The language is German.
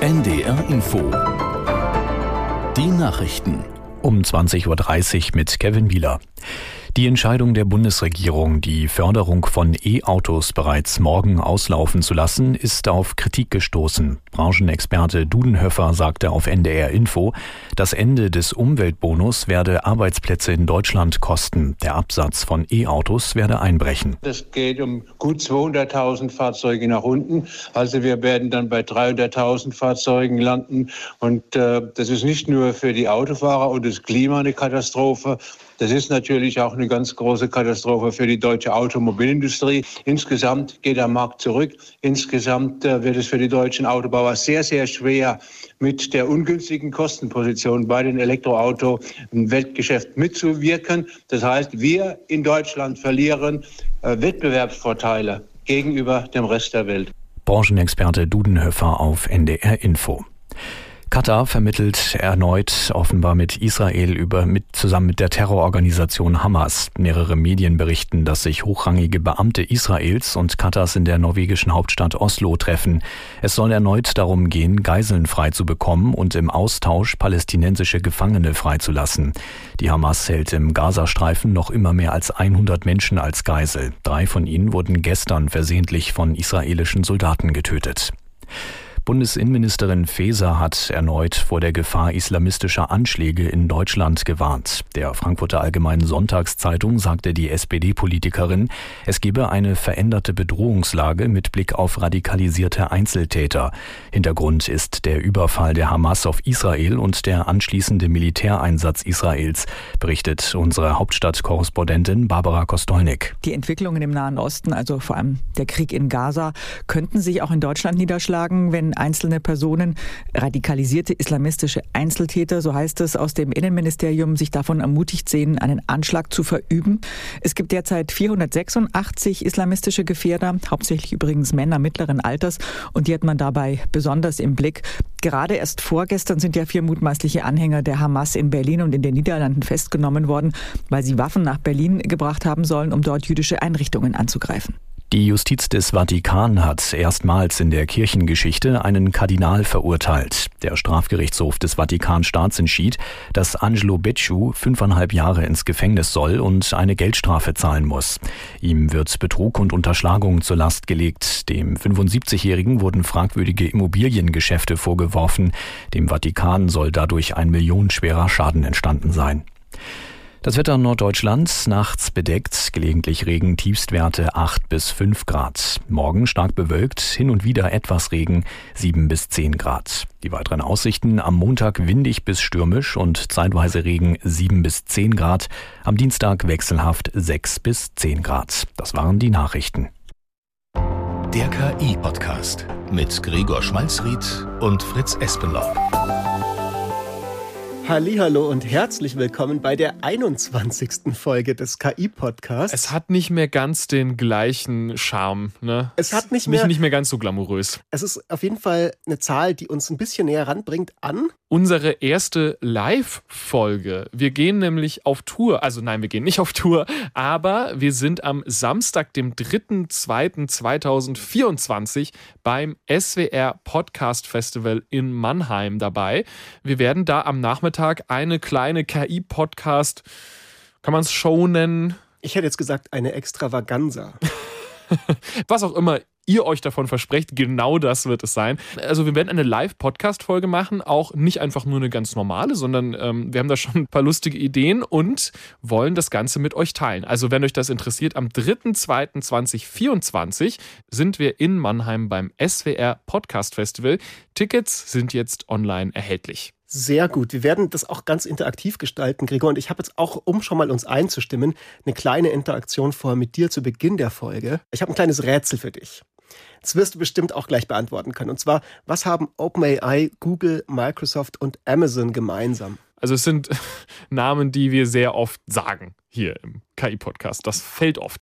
NDR Info. Die Nachrichten. Um 20.30 Uhr mit Kevin Wieler. Die Entscheidung der Bundesregierung, die Förderung von E-Autos bereits morgen auslaufen zu lassen, ist auf Kritik gestoßen. Branchenexperte Dudenhöfer sagte auf NDR Info, das Ende des Umweltbonus werde Arbeitsplätze in Deutschland kosten. Der Absatz von E-Autos werde einbrechen. Es geht um gut 200.000 Fahrzeuge nach unten. Also wir werden dann bei 300.000 Fahrzeugen landen. Und äh, das ist nicht nur für die Autofahrer und das Klima eine Katastrophe, das ist natürlich auch eine ganz große Katastrophe für die deutsche Automobilindustrie. Insgesamt geht der Markt zurück. Insgesamt äh, wird es für die deutschen Autobauer sehr, sehr schwer, mit der ungünstigen Kostenposition bei den Elektroauto im Weltgeschäft mitzuwirken. Das heißt, wir in Deutschland verlieren äh, Wettbewerbsvorteile gegenüber dem Rest der Welt. Branchenexperte Dudenhöfer auf NDR Info. Katar vermittelt erneut offenbar mit Israel über mit zusammen mit der Terrororganisation Hamas. Mehrere Medien berichten, dass sich hochrangige Beamte Israels und Katars in der norwegischen Hauptstadt Oslo treffen. Es soll erneut darum gehen, Geiseln frei zu bekommen und im Austausch palästinensische Gefangene freizulassen. Die Hamas hält im Gazastreifen noch immer mehr als 100 Menschen als Geisel. Drei von ihnen wurden gestern versehentlich von israelischen Soldaten getötet. Bundesinnenministerin Faeser hat erneut vor der Gefahr islamistischer Anschläge in Deutschland gewarnt. Der Frankfurter Allgemeinen Sonntagszeitung sagte die SPD-Politikerin, es gebe eine veränderte Bedrohungslage mit Blick auf radikalisierte Einzeltäter. Hintergrund ist der Überfall der Hamas auf Israel und der anschließende Militäreinsatz Israels, berichtet unsere Hauptstadtkorrespondentin Barbara Kostolnik. Die Entwicklungen im Nahen Osten, also vor allem der Krieg in Gaza, könnten sich auch in Deutschland niederschlagen, wenn einzelne Personen, radikalisierte islamistische Einzeltäter, so heißt es aus dem Innenministerium, sich davon ermutigt sehen, einen Anschlag zu verüben. Es gibt derzeit 486 islamistische Gefährder, hauptsächlich übrigens Männer mittleren Alters, und die hat man dabei besonders im Blick. Gerade erst vorgestern sind ja vier mutmaßliche Anhänger der Hamas in Berlin und in den Niederlanden festgenommen worden, weil sie Waffen nach Berlin gebracht haben sollen, um dort jüdische Einrichtungen anzugreifen. Die Justiz des Vatikan hat erstmals in der Kirchengeschichte einen Kardinal verurteilt. Der Strafgerichtshof des Vatikanstaats entschied, dass Angelo Becciu fünfeinhalb Jahre ins Gefängnis soll und eine Geldstrafe zahlen muss. Ihm wird Betrug und Unterschlagung zur Last gelegt. Dem 75-Jährigen wurden fragwürdige Immobiliengeschäfte vorgeworfen. Dem Vatikan soll dadurch ein millionenschwerer Schaden entstanden sein. Das Wetter in Norddeutschland nachts bedeckt, gelegentlich Regen, Tiefstwerte 8 bis 5 Grad. Morgen stark bewölkt, hin und wieder etwas Regen, 7 bis 10 Grad. Die weiteren Aussichten am Montag windig bis stürmisch und zeitweise Regen 7 bis 10 Grad. Am Dienstag wechselhaft 6 bis 10 Grad. Das waren die Nachrichten. Der KI-Podcast mit Gregor Schmalzried und Fritz Espenlaub. Hallo und herzlich willkommen bei der 21. Folge des KI-Podcasts. Es hat nicht mehr ganz den gleichen Charme. Ne? Es hat nicht mehr, nicht, nicht mehr ganz so glamourös. Es ist auf jeden Fall eine Zahl, die uns ein bisschen näher ranbringt an unsere erste Live-Folge. Wir gehen nämlich auf Tour. Also nein, wir gehen nicht auf Tour, aber wir sind am Samstag, dem 3.2.2024 beim SWR Podcast Festival in Mannheim dabei. Wir werden da am Nachmittag eine kleine KI-Podcast, kann man es Show nennen? Ich hätte jetzt gesagt, eine Extravaganza. Was auch immer ihr euch davon versprecht, genau das wird es sein. Also wir werden eine Live-Podcast-Folge machen, auch nicht einfach nur eine ganz normale, sondern ähm, wir haben da schon ein paar lustige Ideen und wollen das Ganze mit euch teilen. Also wenn euch das interessiert, am 3.2.2024 sind wir in Mannheim beim SWR Podcast Festival. Tickets sind jetzt online erhältlich. Sehr gut. Wir werden das auch ganz interaktiv gestalten, Gregor. Und ich habe jetzt auch, um schon mal uns einzustimmen, eine kleine Interaktion vor mit dir zu Beginn der Folge. Ich habe ein kleines Rätsel für dich. Das wirst du bestimmt auch gleich beantworten können. Und zwar, was haben OpenAI, Google, Microsoft und Amazon gemeinsam? Also es sind Namen, die wir sehr oft sagen hier im KI-Podcast. Das fällt oft.